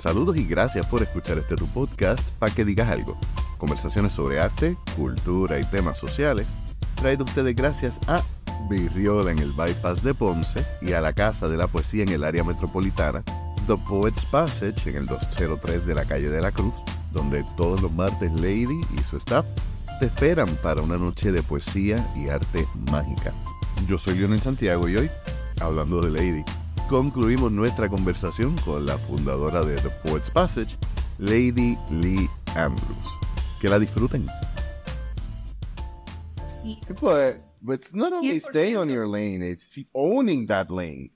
Saludos y gracias por escuchar este tu podcast para que digas algo. Conversaciones sobre arte, cultura y temas sociales. Traído ustedes gracias a Virriola en el Bypass de Ponce y a la Casa de la Poesía en el área metropolitana, The Poets Passage en el 203 de la calle de la Cruz, donde todos los martes Lady y su staff te esperan para una noche de poesía y arte mágica. Yo soy Leonel Santiago y hoy, hablando de Lady, concluimos nuestra conversación con la fundadora de The Poets Passage, Lady Lee Andrews. Que la disfruten. Sí, pues, it's not only staying on your lane, it's owning that lane.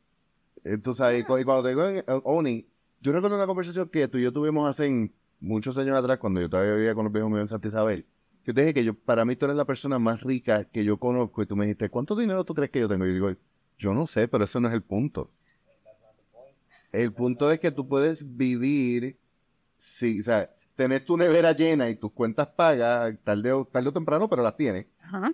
Entonces, y cuando te digo eh, owning, yo recuerdo una conversación que tú y yo tuvimos hace muchos años atrás, cuando yo todavía vivía con los viejos míos en Santa Isabel. Que te dije que yo, para mí tú eres la persona más rica que yo conozco y tú me dijiste, ¿cuánto dinero tú crees que yo tengo? Y yo digo, yo no sé, pero eso no es el punto. El punto es que tú puedes vivir, sí, o sea, tener tu nevera llena y tus cuentas pagas, tarde o, tarde o temprano, pero las tienes,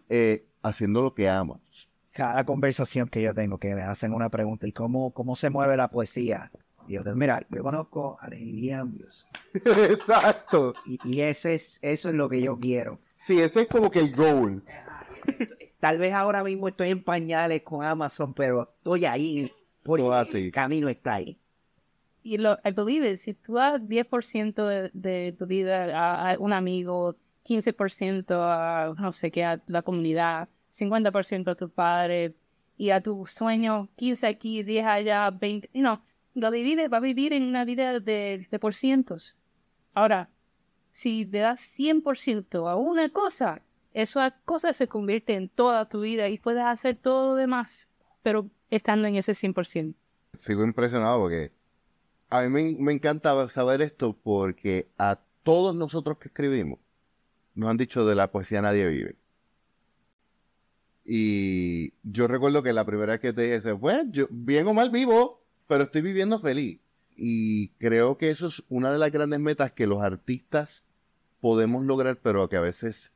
eh, haciendo lo que amas. Cada conversación que yo tengo que me hacen una pregunta, ¿y cómo, cómo se mueve la poesía? Y yo, mira, yo conozco a Lady Andrews. Exacto. Y, y, ese es, eso es lo que yo quiero. Sí, ese es como que el goal. Tal vez ahora mismo estoy en pañales con Amazon, pero estoy ahí. Por el camino está ahí. Y lo, I believe it, si tú das 10% de, de, tu vida a, un amigo, 15% a, no sé qué, a la comunidad, 50% a tu padre, y a tu sueño, 15 aquí, 10 allá, 20, you know, lo divides, va a vivir en una vida de, por cientos. Ahora, si le das 100% a una cosa, esa cosa se convierte en toda tu vida y puedes hacer todo lo demás, pero estando en ese 100%. Sigo impresionado porque a mí me, me, encanta saber esto porque a todos nosotros que escribimos nos han dicho de la poesía nadie vive. Y yo recuerdo que la primera vez que te dije, pues, yo bien o mal vivo, pero estoy viviendo feliz. Y creo que eso es una de las grandes metas que los artistas podemos lograr, pero que a veces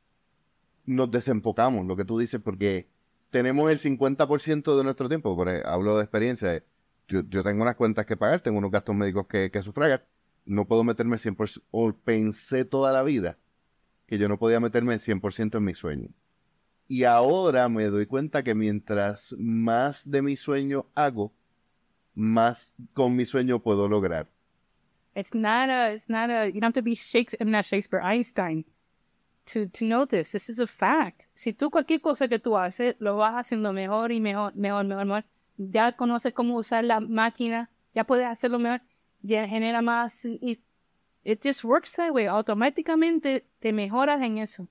nos desenfocamos, lo que tú dices, porque tenemos el 50% de nuestro tiempo, por hablo de experiencia, yo, yo, tengo unas cuentas que pagar, tengo unos gastos médicos que, que sufragar, no puedo meterme 100%, o pensé toda la vida que yo no podía meterme el 100% en mi sueño. Y ahora me doy cuenta que mientras más de mi sueño hago, más con mi sueño puedo lograr. It's not a, it's not a, you don't have to be Shakespeare, not Shakespeare, Einstein to, to know this. This is a fact. Si tú cualquier cosa que tú haces, lo vas haciendo mejor y mejor, mejor, mejor, mejor. Ya conoces cómo usar la máquina, ya puedes hacerlo mejor, ya genera más. Y it just works that way. Automáticamente te mejoras en eso.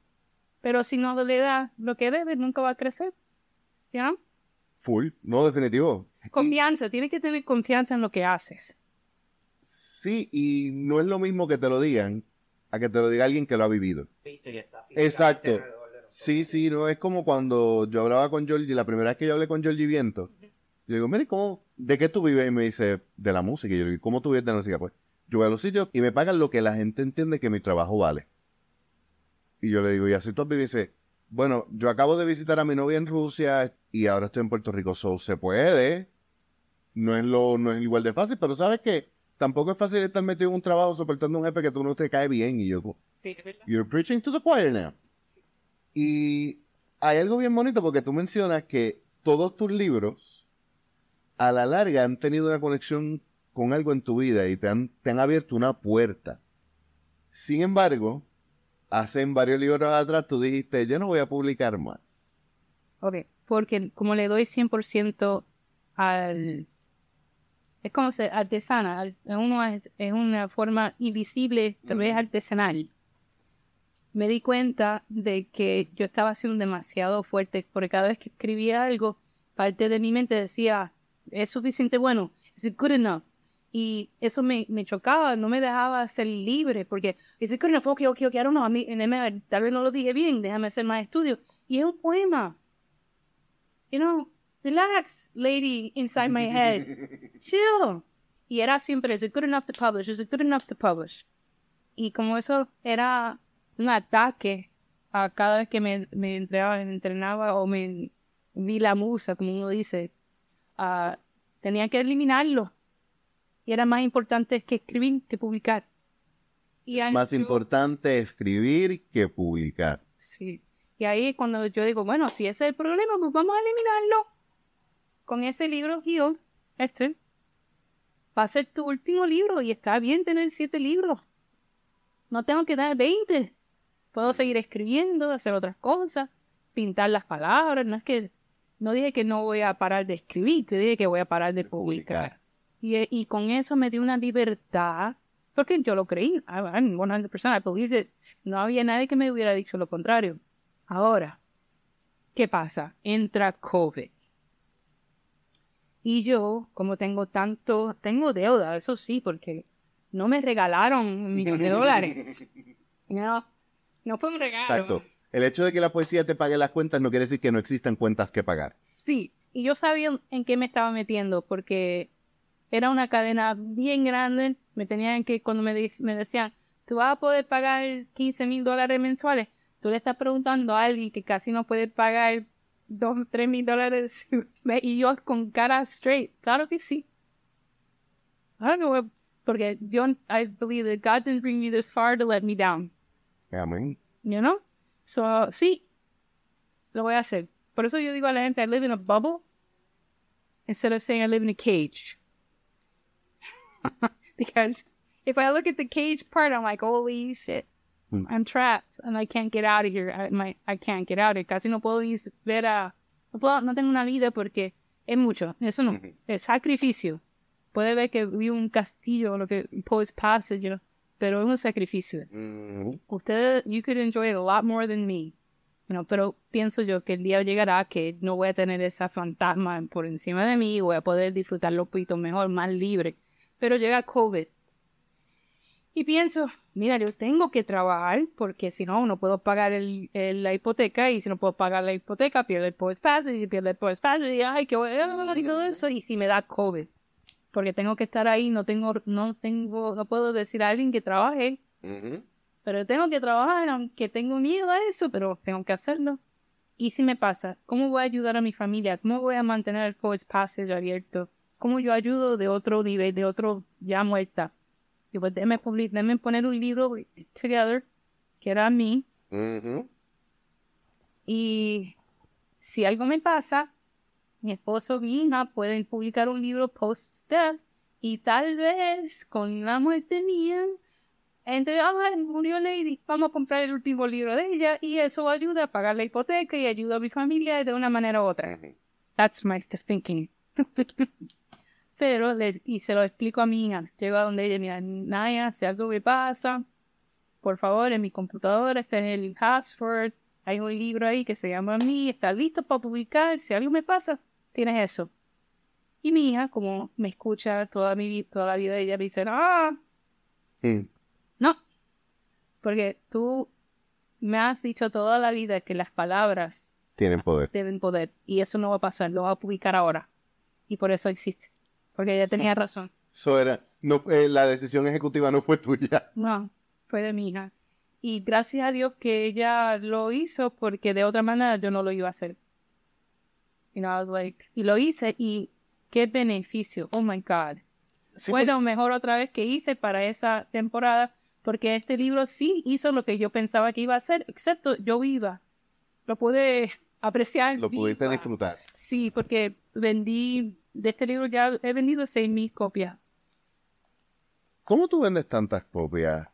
Pero si no le das lo que debes, nunca va a crecer. ¿Ya? Full, no, definitivo. Confianza, y... tienes que tener confianza en lo que haces. Sí, y no es lo mismo que te lo digan a que te lo diga alguien que lo ha vivido. Exacto. Sí, sí, no es como cuando yo hablaba con Georgie, la primera vez que yo hablé con Georgie Viento, yo digo, mire, ¿cómo, ¿de qué tú vives? Y me dice, de la música. Y yo le digo, ¿cómo tú vives de la música? Pues yo voy a los sitios y me pagan lo que la gente entiende que mi trabajo vale. Y yo le digo, ¿y así tú vives? Y dice, bueno, yo acabo de visitar a mi novia en Rusia y ahora estoy en Puerto Rico. So, se puede. No es, lo, no es igual de fácil, pero ¿sabes qué? Tampoco es fácil estar metido en un trabajo soportando a un jefe que tú no te cae bien. Y yo, sí, you're preaching to the choir now. Sí. Y hay algo bien bonito porque tú mencionas que todos tus libros a la larga han tenido una conexión con algo en tu vida y te han, te han abierto una puerta. Sin embargo, hace varios libros atrás tú dijiste, yo no voy a publicar más. Ok, porque como le doy 100% al... Es como ser artesana, uno es, es una forma invisible, tal vez artesanal. Me di cuenta de que yo estaba haciendo demasiado fuerte, porque cada vez que escribía algo, parte de mi mente decía, es suficiente bueno, is it good enough? Y eso me, me chocaba, no me dejaba ser libre, porque is it good enough? Ok, ok, ok, I don't know, a mí, tal vez no lo dije bien, déjame hacer más estudios. Y es un poema. You know, relax, lady inside my head. Chill. Y era siempre, is it good enough to publish? Is it good enough to publish? Y como eso era un ataque a cada vez que me, me entrenaba, me entrenaba o me vi la musa, como uno dice, uh, tenía que eliminarlo. Y era más importante que escribir que publicar. Y ahí Más yo- importante escribir que publicar. Sí. Y ahí es cuando yo digo, bueno, si ese es el problema, pues vamos a eliminarlo. Con ese libro, Healed, este, va a ser tu último libro y está bien tener siete libros. No tengo que dar 20. Puedo seguir escribiendo, hacer otras cosas, pintar las palabras. No es que, no dije que no voy a parar de escribir, te dije que voy a parar de publicar. Y, eh, y con eso me dio una libertad, porque yo lo creí. I- I'm 100%, I believed it. No había nadie que me hubiera dicho lo contrario. Ahora, ¿qué pasa? Entra COVID. Y yo, como tengo tanto, tengo deuda, eso sí, porque no me regalaron millón de dólares. No, no fue un regalo. Exacto. El hecho de que la poesía te pague las cuentas no quiere decir que no existan cuentas que pagar. Sí, y yo sabía en qué me estaba metiendo porque era una cadena bien grande. Me tenían que, cuando me, me decían, tú vas a poder pagar 15 mil dólares mensuales, tú le estás preguntando a alguien que casi no puede pagar 2 o 3 mil dólares. y yo con cara straight, claro que sí. Claro que voy- porque yo, I believe that God didn't bring me this far to let me down. Amén. You know? So, sí, lo voy a hacer. Por eso yo digo a la gente, I live in a bubble, instead of saying I live in a cage. because if I look at the cage part, I'm like, holy shit, Mm. I'm trapped and I can't get out of here. I, my, I can't get out of here. Casi no puedo ver a... No, puedo- no tengo una vida porque es mucho. Eso no. Es sacrificio. Puede ver que vi un castillo, lo que Poet's Passage, you know, pero es un sacrificio Mm, ustedes, you could enjoy it a lot more than me. You know, pero pienso yo que el día llegará que no voy a tener esa fantasma por encima de mí, voy a poder disfrutarlo un poquito mejor, más libre. Pero llega COVID. Y pienso, mira, yo tengo que trabajar porque si no, no puedo pagar el, el- la hipoteca y si no puedo pagar la hipoteca, pierdo el post y pierdo el post y ay, que voy a y todo eso y si me da COVID. Porque tengo que estar ahí, no tengo, no tengo, no puedo decir a alguien que trabaje ujú. pero tengo que trabajar, aunque tengo miedo a eso, pero tengo que hacerlo. Y si me pasa, ¿cómo voy a ayudar a mi familia? ¿Cómo voy a mantener el Poets Passage abierto? ¿Cómo yo ayudo de otro nivel, de otro ya muerta? Y pues déme, poner un libro together, que era a mí, Ujú. y si algo me pasa, mi esposo mi hija pueden publicar un libro post-death y tal vez con la muerte mía, entre, ah, murió Lady, vamos a comprar el último libro de ella y eso ayuda a pagar la hipoteca y ayuda a mi familia de una manera u otra. That's my thinking. Pero, le- y se lo explico a mi hija. Llego a donde ella, mira, Naya, si algo me pasa, por favor, en mi computadora está el password, hay un libro ahí que se llama mí, está listo para publicar, si algo me pasa, tienes eso. Y mi hija, como me escucha toda mi toda la vida, ella me dice, ah, no, porque tú me has dicho toda la vida que las palabras Tienen poder. deben poder y eso no va a pasar, lo va a publicar ahora. Y por eso existe. Porque ella tenía razón. Eso era, no, fue- la decisión ejecutiva no fue tuya. No, fue de mi hija. Y gracias a Dios que ella lo hizo porque de otra manera yo no lo iba a hacer. You know, I was like, y lo hice y qué beneficio. Oh my God. Sí, Fue pues- lo mejor otra vez que hice para esa temporada porque este libro sí hizo lo que yo pensaba que iba a hacer, excepto yo viva. Lo pude apreciar. Lo pudiste viva. disfrutar. Sí, porque vendí, de este libro ya he vendido seis mil copias. ¿Cómo tú vendes tantas copias?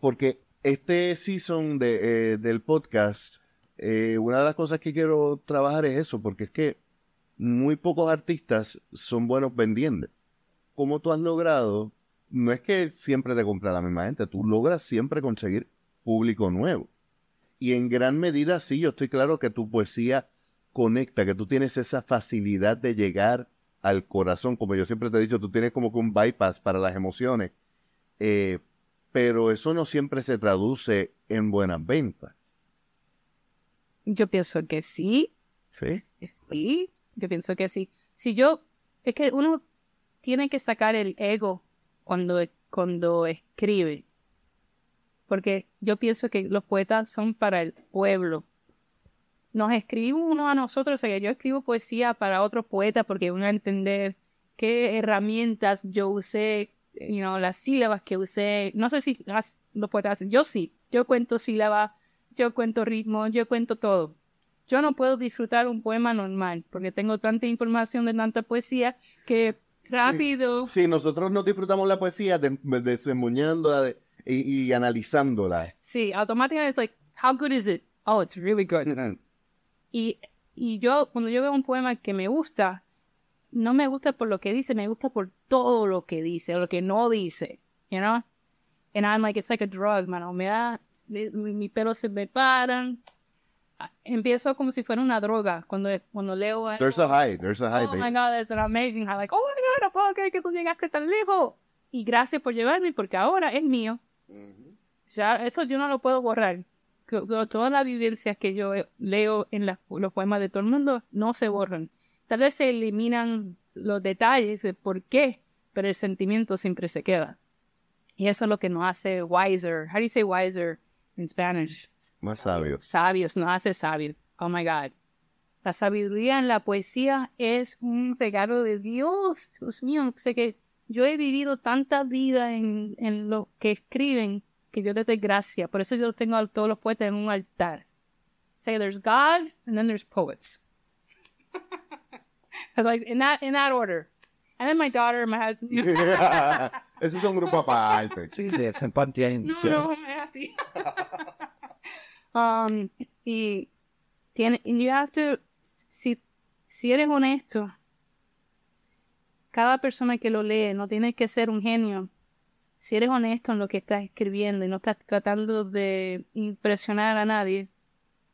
Porque este season de, eh, del podcast, eh, una de las cosas que quiero trabajar es eso, porque es que muy pocos artistas son buenos vendiendo. ¿Cómo tú has logrado? No es que siempre te compra la misma gente, tú logras siempre conseguir público nuevo. Y en gran medida sí, yo estoy claro que tu poesía conecta, que tú tienes esa facilidad de llegar al corazón, como yo siempre te he dicho, tú tienes como que un bypass para las emociones, eh, pero eso no siempre se traduce en buenas ventas. Yo pienso que sí, ¿sí? Sí, yo pienso que sí. Si yo, es que uno tiene que sacar el ego cuando, cuando escribe. Porque yo pienso que los poetas son para el pueblo. Nos escribimos uno a nosotros, o sea, yo escribo poesía para otros poetas porque uno va a entender qué herramientas yo usé, you know, las sílabas que usé. No sé si las, lo puedes hacer. Yo sí. Yo cuento sílabas, yo cuento ritmo, yo cuento todo. Yo no puedo disfrutar un poema normal porque tengo tanta información de tanta poesía que rápido. Sí, nosotros no disfrutamos la poesía de, desembuñándola de, y, y, analizándola. Sí, automáticamente, like, how good is it? Oh, it's really good. y, y yo, cuando yo veo un poema que me gusta, no me gusta por lo que dice, me gusta por todo lo que dice, o lo que no dice, you know? And I'm like, it's like a drug, mano. Me da, mi, mi pelo se me paran, empiezo como si fuera una droga cuando, cuando leo There's a high, there's a high. Oh my God, there's an amazing high. Like, oh my God, no puedo creer que tú llegaste tan lejos. Y gracias por llevarme porque ahora es mío. Ya, eso yo no lo puedo borrar. Todas las vivencias que yo leo en los poemas de todo el mundo no se borran. Tal vez se eliminan los detalles de por qué, pero el sentimiento siempre se queda. Y eso es lo que nos hace wiser. How do you say wiser? In Spanish. Más sabios. Sabios, no hace sabio. Oh my God. La sabiduría en la poesía es un regalo de Dios. Dios mío, sé que yo he vivido tanta vida en, en lo que escriben que yo les doy gracia. Por eso yo tengo a todos los poetas en un altar. Say there's God and then there's poets. like in that in that order. And then my daughter, my husband. Ese es un grupo aparte. Sí, de. No, no, es así. um, y tiene, you have to, si, si eres honesto, cada persona que lo lee no tiene que ser un genio. Si eres honesto en lo que estás escribiendo y no estás tratando de impresionar a nadie,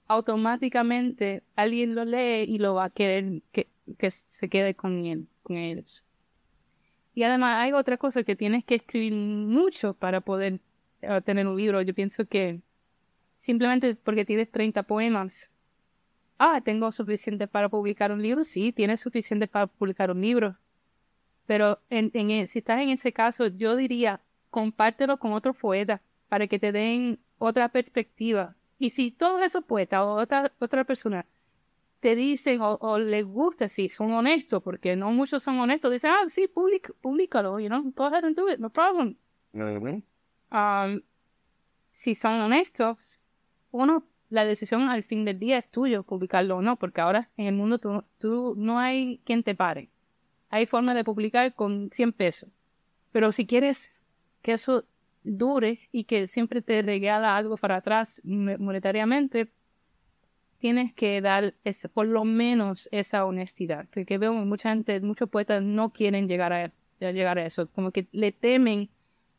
automáticamente alguien lo lee y lo va a querer que, que se quede con él, con ellos. Y además hay otra cosa que tienes que escribir mucho para poder eh, tener un libro. Yo pienso que simplemente porque tienes 30 poemas, ah, tengo suficiente para publicar un libro. Sí, tienes suficiente para publicar un libro. Pero en, en, e, si estás en ese caso, yo diría, compártelo con otro poeta para que te den otra perspectiva. Y si todos esos poetas o otra, otra persona te dicen o, o, les gusta si son honestos, porque no muchos son honestos, dicen, ah, sí, public, públicalo, you know, go ahead and do it, no problem. Um, si son honestos, uno, la decisión al fin del día es tuyo, publicarlo o no, porque ahora en el mundo tú, tú no hay quien te pare. Hay forma de publicar con 100 pesos. Pero si quieres que eso dure y que siempre te regala algo para atrás monetariamente, tienes que dar por lo menos esa honestidad. Porque veo mucha gente, muchos poetas no quieren llegar a, llegar a eso, como que le temen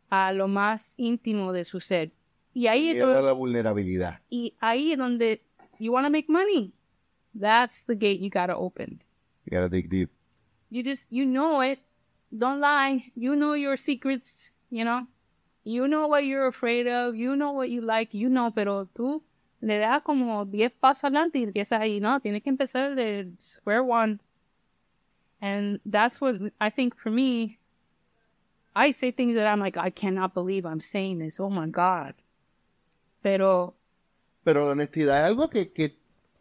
a lo más íntimo de su ser. Y ahí es donde, la vulnerabilidad. Y ahí es donde you want to make money. That's the gate you gotta open. You gotta dig deep. You just you know it. Don't lie. You know your secrets, you know. You know what you're afraid of. You know what you like. You know, pero tú le da como 10 pasos adelante y empiezas ahí, no, tienes que empezar de square one. And that's what I think for me, I say things that I'm like, I cannot believe I'm saying this, oh my God. Pero... Pero la honestidad es algo que, que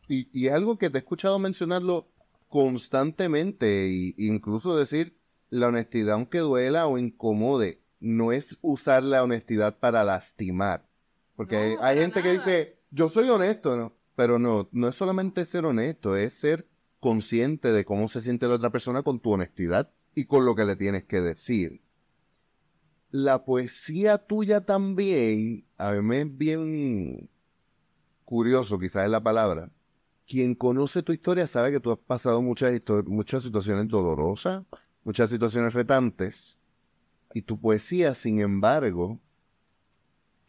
y, y, es algo que te he escuchado mencionarlo constantemente, e incluso decir, la honestidad aunque duela o incomode, no es usar la honestidad para lastimar. Porque hay, hay gente que dice, yo soy honesto, ¿no? Pero no, no es solamente ser honesto, es ser consciente de cómo se siente la otra persona con tu honestidad y con lo que le tienes que decir. La poesía tuya también, a mí es bien curioso, quizás es la palabra. Quien conoce tu historia sabe que tú has pasado muchas, muchas situaciones dolorosas, muchas situaciones retantes, y tu poesía, sin embargo,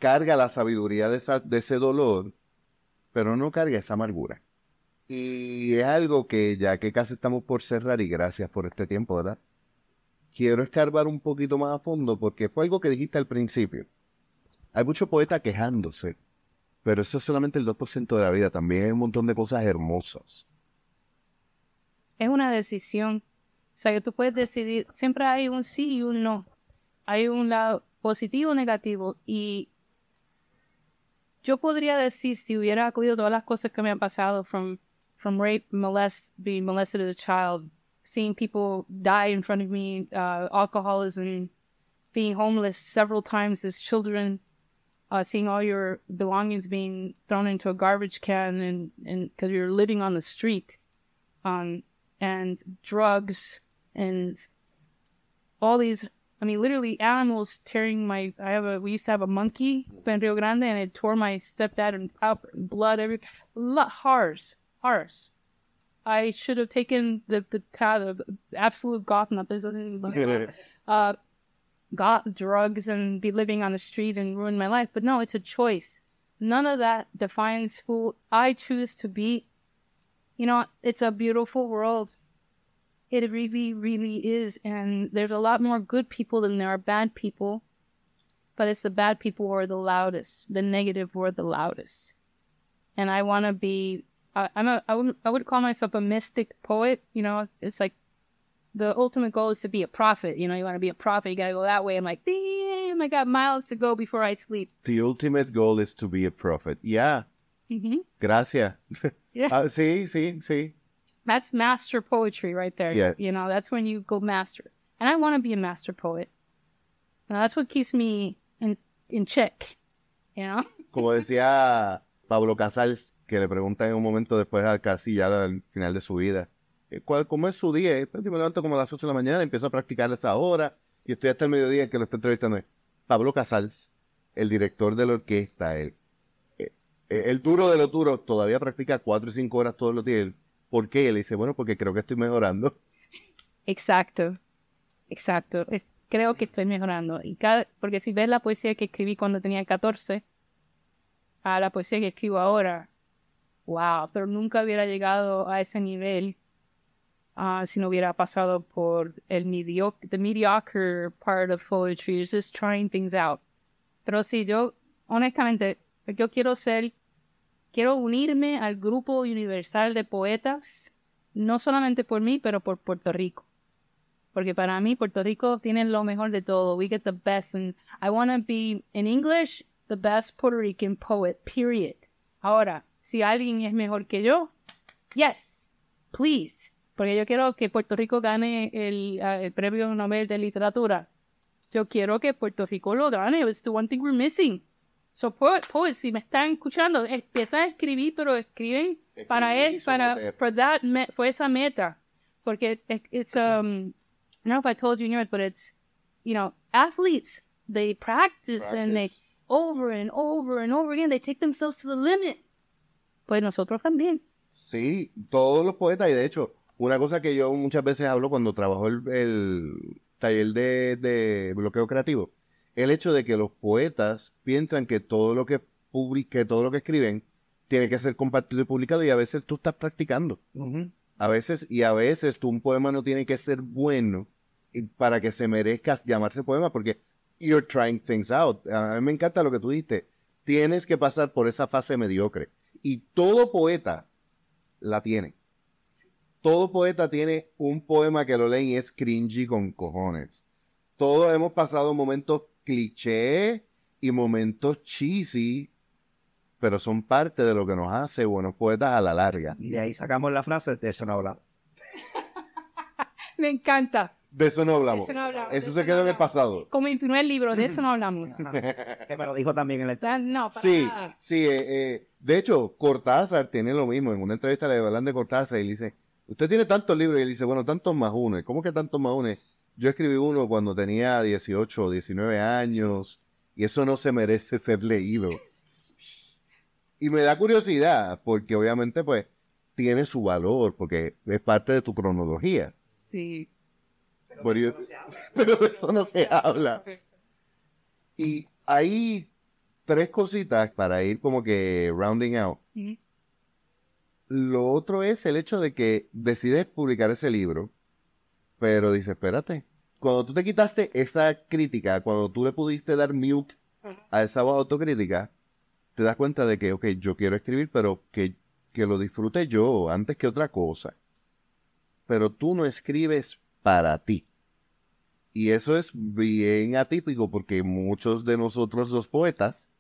carga la sabiduría de, de ese dolor, pero no carga esa amargura. Y es algo que ya que casi estamos por cerrar y gracias por este tiempo, ¿verdad? Quiero escarbar un poquito más a fondo porque fue algo que dijiste al principio. Hay mucho poeta quejándose, pero eso es solamente el 2% de la vida. También hay un montón de cosas hermosas. Es una decisión. O sea, que tú puedes decidir, siempre hay un sí y un no. Hay un lado positivo o negativo. Y yo podría decir si hubiera acudido todas las cosas que me han pasado from from rape, molest, being molested as a child, seeing people die in front of me, uh, alcoholism, being homeless several times as children, uh, seeing all your belongings being thrown into a garbage can and and because you're living on the street, um, and drugs and all these. I mean, literally animals tearing my. I have a. We used to have a monkey in Rio Grande, and it tore my stepdad and out blood every. Horrors, horrors. I should have taken the the, the absolute goth not there's uh got drugs and be living on the street and ruin my life. But no, it's a choice. None of that defines who I choose to be. You know, it's a beautiful world. It really, really is. And there's a lot more good people than there are bad people. But it's the bad people who are the loudest, the negative who are the loudest. And I want to be, I, I'm a, I would, I would call myself a mystic poet. You know, it's like the ultimate goal is to be a prophet. You know, you want to be a prophet, you got to go that way. I'm like, damn, I got miles to go before I sleep. The ultimate goal is to be a prophet. Yeah. Mm -hmm. Gracias. Yeah. Ah, sí, sí, sí. That's master poetry right there. Yes. You know, that's when you go master. And I want to be a master poet. Now, that's what keeps me in, in check. You know? Como decía Pablo Casals, que le preguntan en un momento después, a casi ya al final de su vida, eh, ¿cuál, ¿cómo es su día? Pues, yo me levanto como a las 8 de la mañana, empiezo a practicar a esa hora y estoy hasta el mediodía que lo estoy entrevistando. Pablo Casals, el director de la orquesta, el, eh, eh, el duro de los duros, todavía practica 4 y 5 horas todos los días. ¿Por qué? Él dice, bueno, porque creo que estoy mejorando. Exacto. Exacto. Creo que estoy mejorando. Y cada, porque si ves la poesía que escribí cuando tenía 14, a la poesía que escribo ahora, wow, pero nunca hubiera llegado a ese nivel ah, si no hubiera pasado por el mediocre, the mediocre part of poetry, just trying things out. Pero sí, yo, honestamente, yo quiero ser, quiero unirme al grupo universal de poetas, no solamente por mí, pero por Puerto Rico. Porque para mí Puerto Rico tiene lo mejor de todo. We get the best. And I want to be, in English, the best Puerto Rican poet, period. Ahora, si alguien es mejor que yo, yes, please. Porque yo quiero que Puerto Rico gane el, ah, el premio Nobel de Literatura. Yo quiero que Puerto Rico lo gane. It's the one thing we're missing. So, poet, poets, si me están escuchando, empiezan a escribir, pero escriben para y él, para, someter. for that, me- fue esa meta. Porque it- it's, um, I don't know if I told you but it's, you know, athletes, they practice, and they, Practice. over and over and over again, they take themselves to the limit. Pues nosotros también. Sí, todos los poetas, y de hecho, una cosa que yo muchas veces hablo cuando trabajo el, el taller de, de bloqueo creativo, el hecho de que los poetas piensan que todo lo que que todo lo que escriben tiene que ser compartido y publicado, y a veces tú estás practicando. A veces, y a veces tú un poema no tiene que ser bueno para que se merezca llamarse poema, porque you're trying things out. A mí me encanta lo que tú dijiste. Tienes que pasar por esa fase mediocre. Y todo poeta la tiene. Todo poeta tiene un poema que lo leen y es cringy con cojones. Todos hemos pasado momentos cliché y momentos cheesy, pero son parte de lo que nos hace buenos poetas a la larga. Y de ahí sacamos la frase, de eso no hablamos. Me encanta. De eso no hablamos. De eso no hablamos, Eso de se eso quedó no en el pasado. Como en el libro, de eso no hablamos. Que me lo dijo también en el... Ya, No, para Sí, nada. sí. eh, eh, de hecho, Cortázar tiene lo mismo. En una entrevista le hablan de Cortázar y le dice, usted tiene tantos libros. Y él dice, bueno, tantos más uno. ¿Y ¿Cómo que tantos más uno? Yo escribí uno cuando tenía 18 o 19 años y eso no se merece ser leído. Y me da curiosidad porque obviamente pues tiene su valor porque es parte de tu cronología. Sí. Pero, yo- pero de eso no se habla. Y hay tres cositas para ir como que rounding out. Lo otro es el hecho de que decides publicar ese libro, pero dices, espérate, cuando tú te quitaste esa crítica, cuando tú le pudiste dar mute a esa voz autocrítica, te das cuenta de que, ok, yo quiero escribir, pero que, que lo disfrute yo antes que otra cosa. Pero tú no escribes para ti. Y eso es bien atípico porque muchos de nosotros los poetas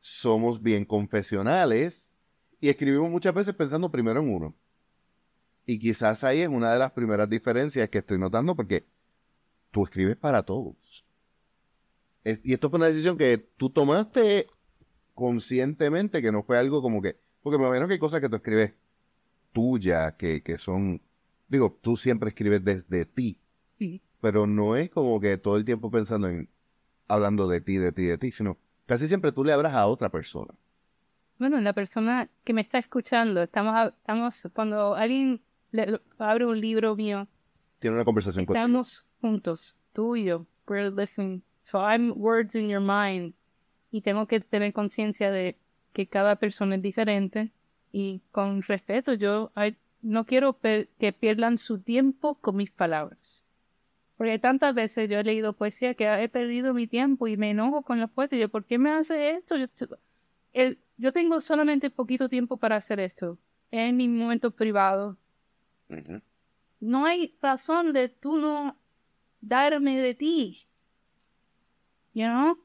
somos bien confesionales y escribimos muchas veces pensando primero en uno. Y quizás ahí es una de las primeras diferencias que estoy notando porque tú escribes para todos. Es- y esto fue una decisión que tú tomaste conscientemente, que no fue algo como que... Porque me imagino que hay cosas que tú escribes tuyas, que, que son... Digo, tú siempre escribes desde ti, Sí. pero no es como que todo el tiempo pensando en... hablando de ti, de ti, de ti, sino casi siempre tú le hablas a otra persona. Bueno, la persona que me está escuchando, estamos, estamos cuando alguien le- un libro mío, Tiene una conversación contigo. estamos juntos, tú y yo, we're listening. So I'm words in your mind. Y tengo que tener conciencia de que cada persona es diferente y con respeto, yo no quiero per- que pierdan su tiempo con mis palabras. Porque tantas veces yo he leído poesía que he perdido mi tiempo y me enojo con los poetas. Yo, ¿por qué me hace esto? Yo, el- yo tengo solamente poquito tiempo para hacer esto. Es mi momento privado. No hay razón de tú no darme de ti. You know?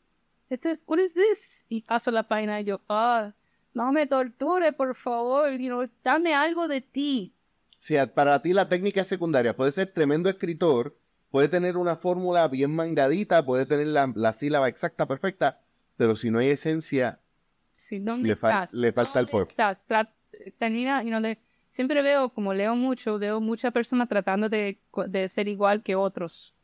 Esto, what is this? Y paso la página y yo, ah, no me torture, por favor. You know, dame algo de ti. Si a- para ti la técnica es secundaria, puede ser tremendo escritor, puede tener una fórmula bien mandadita, puede tener la, la sílaba exacta, perfecta, pero si no hay esencia, Sí, ¿dónde Le fa- estás? le falta el ¿Dónde pueblo. estás? Tra- termina, you know, siempre veo, como leo mucho, veo muchas personas tratando de, de ser igual que otros.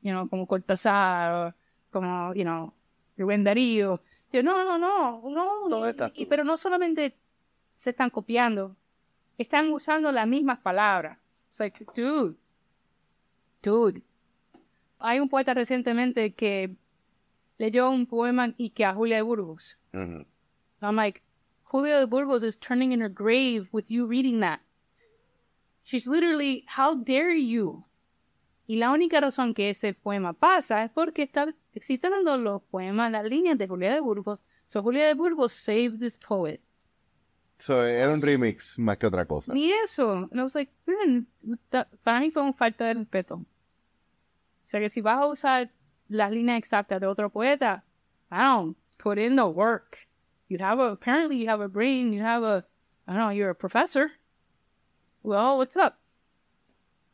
You know, como Cortázar, como, you know, Rubén Darío. Yo, no, no, no, no. ¿Dónde estás y- pero no solamente se están copiando, están usando las mismas palabras. It's like, dude, dude. Hay un poeta recientemente que leyó un poema y que a Julia de Burgos. I'm like, Julia de Burgos is turning in her grave with you reading that. She's literally, how dare you? Y la única razón que ese poema pasa es porque está citando los poemas, las líneas de Julia de Burgos. So Julia de Burgos saved this poet. so, era un remix más que otra cosa. Ni eso. And I was like, "Hmm, that- para mí fue un falta de respeto. O sea que si vas a usar las líneas exactas de otro poeta, I don't put in the work. You have a, apparently you have a brain, you have a, I don't know, you're a professor. Well, what's up?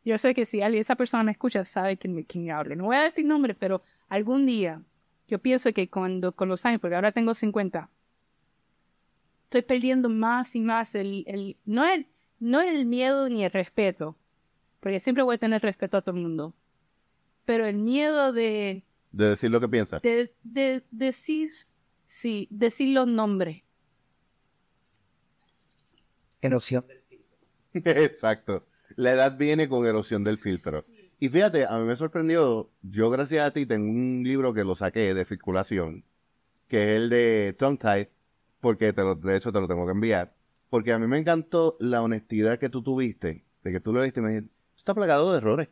Yo sé que si alguien, esa persona me escucha, sabe quién, me- quién hable. No voy a decir nombre, pero algún día, yo pienso que cuando, con los años, porque ahora tengo 50, estoy perdiendo más y más el, el no, el, no el miedo ni el respeto, porque siempre voy a tener respeto a todo el mundo, pero el miedo de, De decir lo que piensas. de, de decir, sí, decir los nombres. Erosión del Exacto. La edad viene con erosión del filtro. Y fíjate, a mí me sorprendió, yo gracias a ti tengo un libro que lo saqué de circulación, que es el de Tongue Tied, porque te lo, de hecho te lo tengo que enviar, porque a mí me encantó la honestidad que tú tuviste, de que tú lo leíste y me dijiste, "Esto está plagado de errores.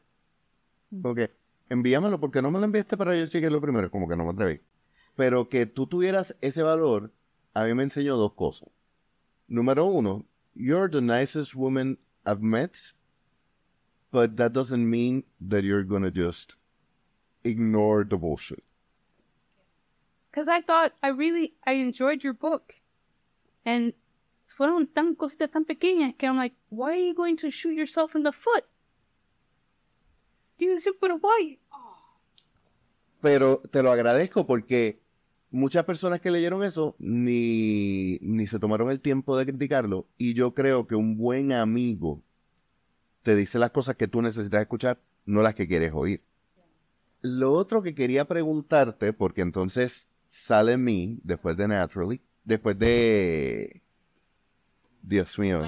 Porque envíamelo, porque no me lo enviaste para yo chequearlo primero, como que no me atreví. Pero que tú tuvieras ese valor, a mí me enseñó dos cosas. Número uno, you're the nicest woman I've met, but that doesn't mean that you're gonna just ignore the bullshit. Because I thought I really, I enjoyed your book. And fueron tan cositas tan pequeñas que I'm like, why are you going to shoot yourself in the foot? Pero te lo agradezco porque muchas personas que leyeron eso ni, ni se tomaron el tiempo de criticarlo. Y yo creo que un buen amigo te dice las cosas que tú necesitas escuchar, no las que quieres oír. Lo otro que quería preguntarte, porque entonces sale mí, después de Naturally, después de... Dios mío.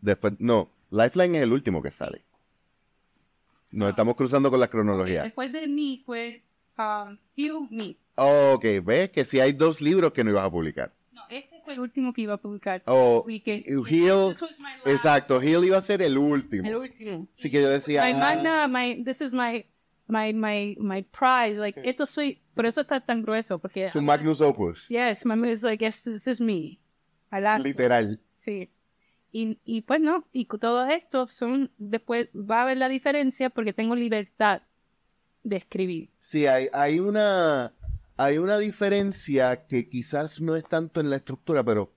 Después, no, Lifeline es el último que sale. Nos estamos cruzando con la cronología. Después de mí fue um, Heal Me. Ok, ves que si hay dos libros que no ibas a publicar. No, este fue el último que iba a publicar. Oh, Y que- Heal, This was my last- exacto, Heal iba a ser el último. El último. Así que yo decía, My ah, magna, my, this is my, my, my, my prize. Like, esto soy, por eso está tan grueso, porque... tu Magnus Opus, Yes, my, it's like, yes, this is me. I like literal. Sí. Y, y pues no, y con todo esto son, después va a haber la diferencia porque tengo libertad de escribir. Sí, hay, hay una hay una diferencia que quizás no es tanto en la estructura, pero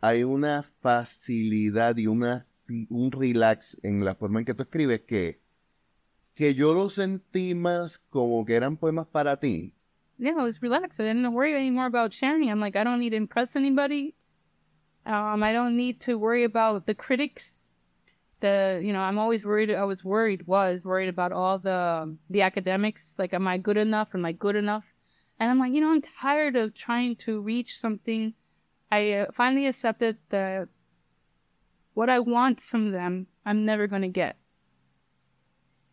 hay una facilidad y una un relax en la forma en que tú escribes que, que yo lo sentí más como que eran poemas para ti. Yeah, I was relaxed. I didn't worry anymore about sharing. I'm like, I don't need to impress anybody. Um, I don't need to worry about the critics. The you know, I'm always worried. I was worried. Was worried about all the the academics. Like, am I good enough? Am I good enough? And I'm like, you know, I'm tired of trying to reach something. I uh, finally accepted that what I want from them, I'm never going to get.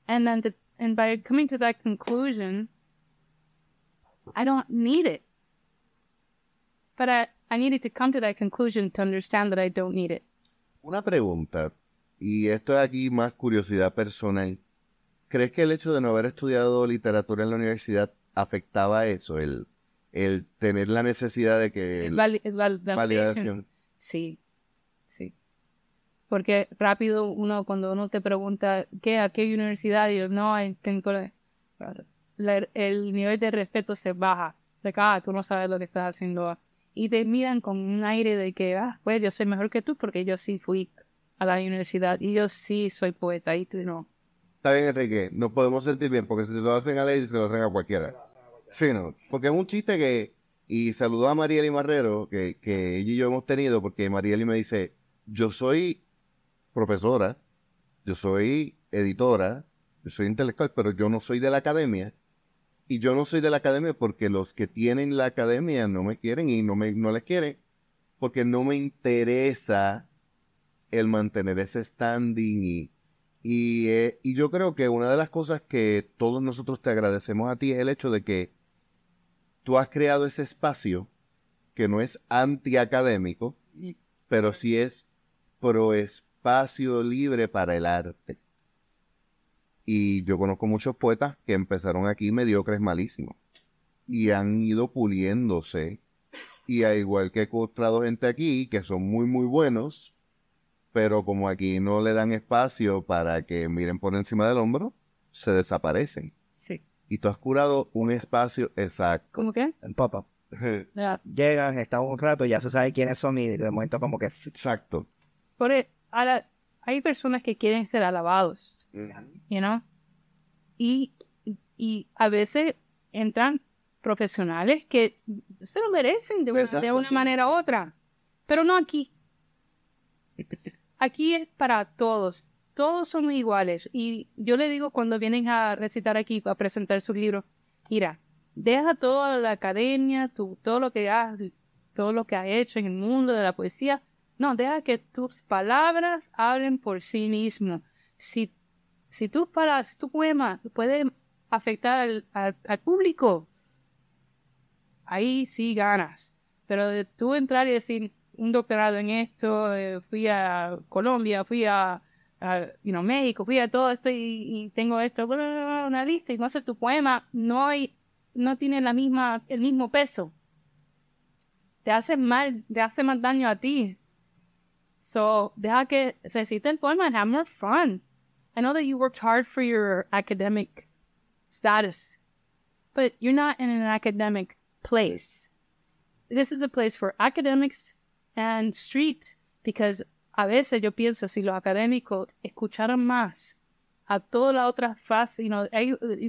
And then, the, and by coming to that conclusion, I don't need it. But I, I needed to come to that conclusion to understand that I don't need it. Una pregunta, y esto es aquí más curiosidad personal. ¿Crees que el hecho de no haber estudiado literatura en la universidad afectaba eso? El, el tener la necesidad de que... El vali- el val- validation. validación. Sí, sí. Porque rápido uno, cuando uno te pregunta, ¿qué? ¿A qué universidad? Y yo, no, tengo... la- el nivel de respeto se baja. Se cae, tú no sabes lo que estás haciendo. Y te miran con un aire de que, ah, pues yo soy mejor que tú porque yo sí fui a la universidad y yo sí soy poeta. Y tú no. Está bien, Enrique, nos podemos sentir bien, porque si se lo hacen a Lady, se lo hacen a cualquiera. Sí, no. Porque es un chiste que, y saludó a Marieli Marrero, que, que ella y yo hemos tenido, porque Marieli me dice, yo soy profesora, yo soy editora, yo soy intelectual, pero yo no soy de la academia. Y yo no soy de la academia porque los que tienen la academia no me quieren y no, me, no les quieren, porque no me interesa el mantener ese standing y, y, eh, y yo creo que una de las cosas que todos nosotros te agradecemos a ti es el hecho de que tú has creado ese espacio que no es antiacadémico, pero sí es pro espacio libre para el arte. Y yo conozco muchos poetas que empezaron aquí mediocres malísimos y han ido puliéndose. Y al igual que he encontrado gente aquí que son muy, muy buenos, pero como aquí no le dan espacio para que miren por encima del hombro, se desaparecen. Y tú has curado un espacio exacto. ¿Cómo que? El pop-up. Ya, Llegan, están un rato, ya se sabe quiénes son y de momento como que... Exacto. Por e- a la- hay personas que quieren ser alabados. you know? Y, y a veces entran profesionales que se lo merecen de, una- Exacto, de una sí. manera u otra, pero no aquí. Aquí es para todos. Todos somos iguales. Y yo le digo cuando vienen a recitar aquí, a presentar su libro, mira, deja toda la academia, tu- todo lo que has, todo lo que has hecho en el mundo de la poesía. No, deja que tus palabras hablen por sí mismo. Si si tus palabras, tu poema puede afectar al público, ahí sí ganas. Pero de tú entrar y decir un doctorado en esto, eh, fui a Colombia, fui a, a, you know, México, fui a todo esto y, tengo esto, una lista, y no sé, tu poema no hay, no tiene la misma, el mismo peso. Te hace mal, te hace más daño a ti. So, deja que recite el poema and have more fun. I know that you worked hard for your academic status, but you're not in an academic place. This is a place for academics and street, because a veces yo pienso si los académicos escucharan más a toda la otra fase, you know,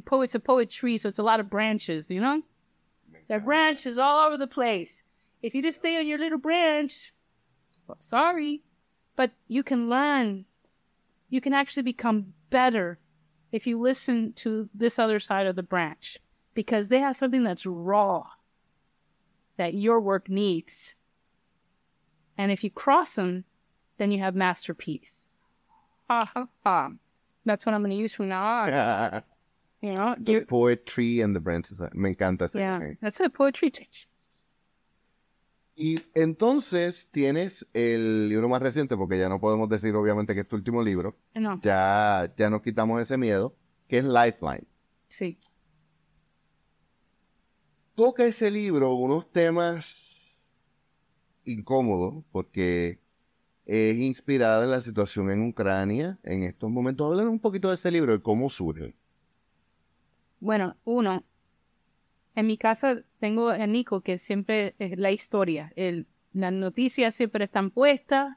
poet's a poet tree, so it's a lot of branches, you know? There are branches all over the place. If you just stay on your little branch, well, sorry, but you can learn you can actually become better if you listen to this other side of the branch because they have something that's raw that your work needs. And if you cross them, then you have masterpiece. Ha ha ha. That's what I'm going to use from now on. You know, the you're- poetry and the branches. Me encanta ese. yeah, that's a poetry teach. Y entonces tienes el libro más reciente, porque ya no podemos decir obviamente que es tu último libro. No, Ya, ya nos quitamos ese miedo, que es Lifeline. sí. toca ese libro unos temas incómodos porque es inspirada en la situación en Ucrania en estos momentos. Hablan un poquito de ese libro y cómo surge. Bueno, uno, en mi casa tengo a Nico que siempre es la historia. Las noticias siempre están puestas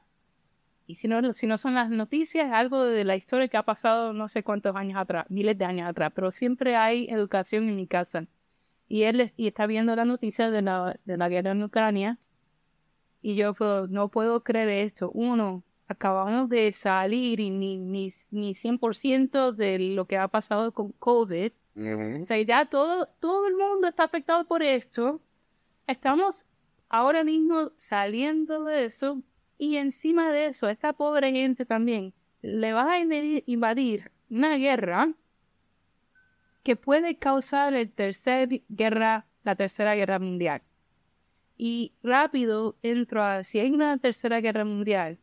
Y si no, si no son las noticias, algo de la historia que ha pasado no sé cuántos años atrás, miles de años atrás, pero siempre hay educación en mi casa. Y él y está viendo la noticia de la, de la guerra en Ucrania. Y yo no puedo creer esto. Uno, acabamos de salir y ni, ni, ni 100% de lo que ha pasado con COVID. O sea, ya todo, todo el mundo está afectado por esto. Estamos ahora mismo saliendo de eso y encima de eso, esta pobre gente también le va a invadir una guerra que puede causar el tercer guerra, la tercera guerra mundial. Y rápido entro a, si hay una tercera guerra mundial,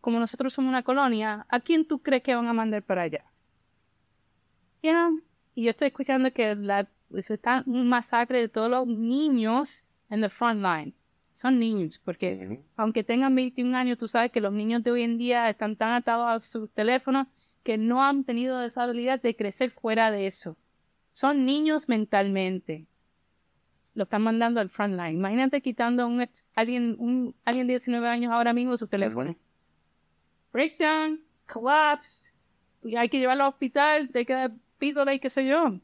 como nosotros somos una colonia, ¿a quién tú crees que van a mandar para allá? Y yo estoy escuchando que la, pues, está un masacre de todos los niños en the front line. Son niños, porque aunque tengan 21 años, tú sabes que los niños de hoy en día están tan atados a sus teléfonos que no han tenido esa habilidad de crecer fuera de eso. Son niños mentalmente. Lo están mandando al front line. Imagínate quitando a un, alguien, un, alguien de 19 años ahora mismo su teléfono breakdown, collapse, hay que llevarlo al hospital, te queda pídola y qué sé yo.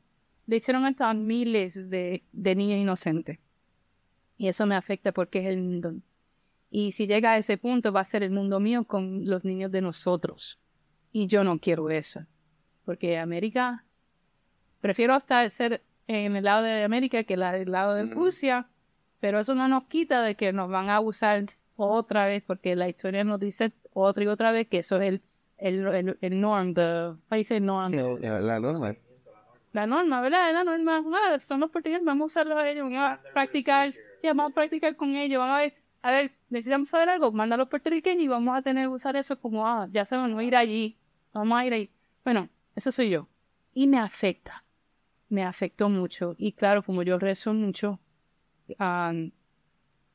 Le hicieron esto a miles de, de niños inocentes. Y eso me afecta porque es el mundo. Y si llega a ese punto, va a ser el mundo mío con los niños de nosotros. Y yo no quiero eso. Porque América, prefiero hasta ser en el lado de América que en el lado de mm. Rusia. Pero eso no nos quita de que nos van a abusar otra vez, porque la historia nos dice otra y otra vez que eso es el, el, el, el norm, the, dice norm? la, norma. La norma, ¿verdad? La norma, ah, son los portugueses, vamos a usarlos a ellos, vamos a practicar, ya, vamos a practicar con ellos, vamos a ver, a ver, necesitamos saber algo, manda a los puertorriqueños y vamos a tener que usar eso como, ah, ya sabemos, no ir allí, vamos a ir ahí. Bueno, eso soy yo. Y me afecta, me afectó mucho. Y claro, como yo rezo mucho, um,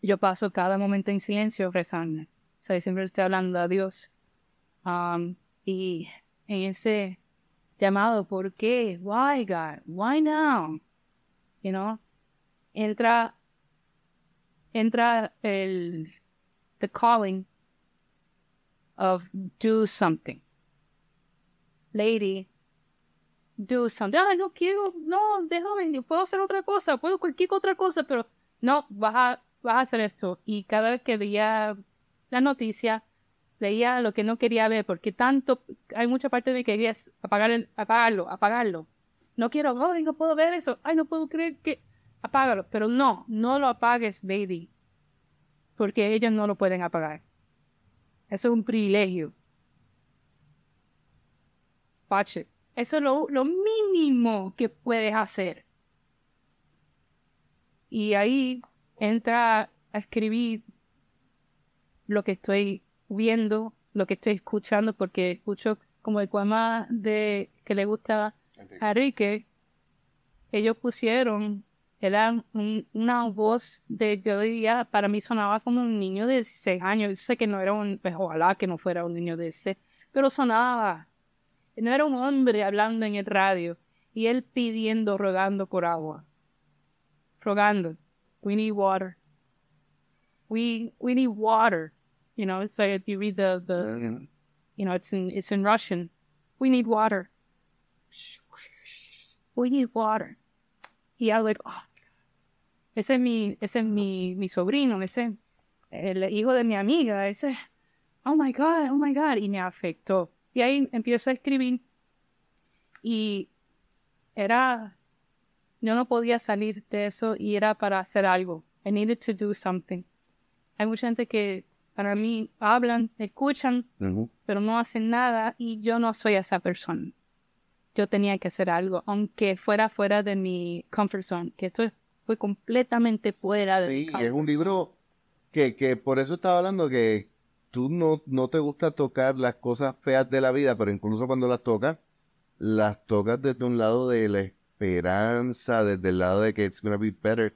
yo paso cada momento en silencio rezando. O sea, siempre estoy hablando a Dios. Um, y en ese llamado, ¿por qué? Why, God? Why now? You know, entra, entra el, the calling of do something. Lady, do something. Ay, no quiero, no, déjame, puedo hacer otra cosa, puedo cualquier otra cosa, pero no, vas a vas a hacer esto. Y cada vez que veía la noticia, veía lo que no quería ver, porque tanto, hay mucha parte de mí que quería apagar el, apagarlo, apagarlo. No quiero, no puedo ver eso, ay, no puedo creer que, apágalo. Pero no, no lo apagues, baby, porque ellos no lo pueden apagar. Eso es un privilegio. Pache, eso es lo, lo mínimo que puedes hacer. Y ahí entra a escribir lo que estoy viendo, lo que estoy escuchando, porque escucho como el poema de que le gusta a Enrique, ellos pusieron, era una voz de, yo diría, para mí sonaba como un niño de 16 años, yo sé que no era un, pues ojalá que no fuera un niño de 16, pero sonaba, no era un hombre hablando en el radio, y él pidiendo, rogando por agua, rogando. we need water. We we need water. You know, it's like if you read the the mm-hmm. you know, it's in it's in Russian. We need water. We need water. Y I was like, oh, ese es mi, ese es mi, mi sobrino, ese el hijo de mi amiga, ese, oh my God, oh my God, y me afectó. Y ahí empiezo a escribir y era yo no podía salir de eso y era para hacer algo. I needed to do something. Hay mucha gente que para mí hablan, escuchan, pero no hacen nada y yo no soy esa persona. Yo tenía que hacer algo, aunque fuera fuera de mi comfort zone, que esto fue completamente fuera de Sí, es un libro que, que por eso estaba hablando que tú no, no te gusta tocar las cosas feas de la vida, pero incluso cuando las tocas, las tocas desde un lado de la esperanza, desde el lado de que it's gonna be better.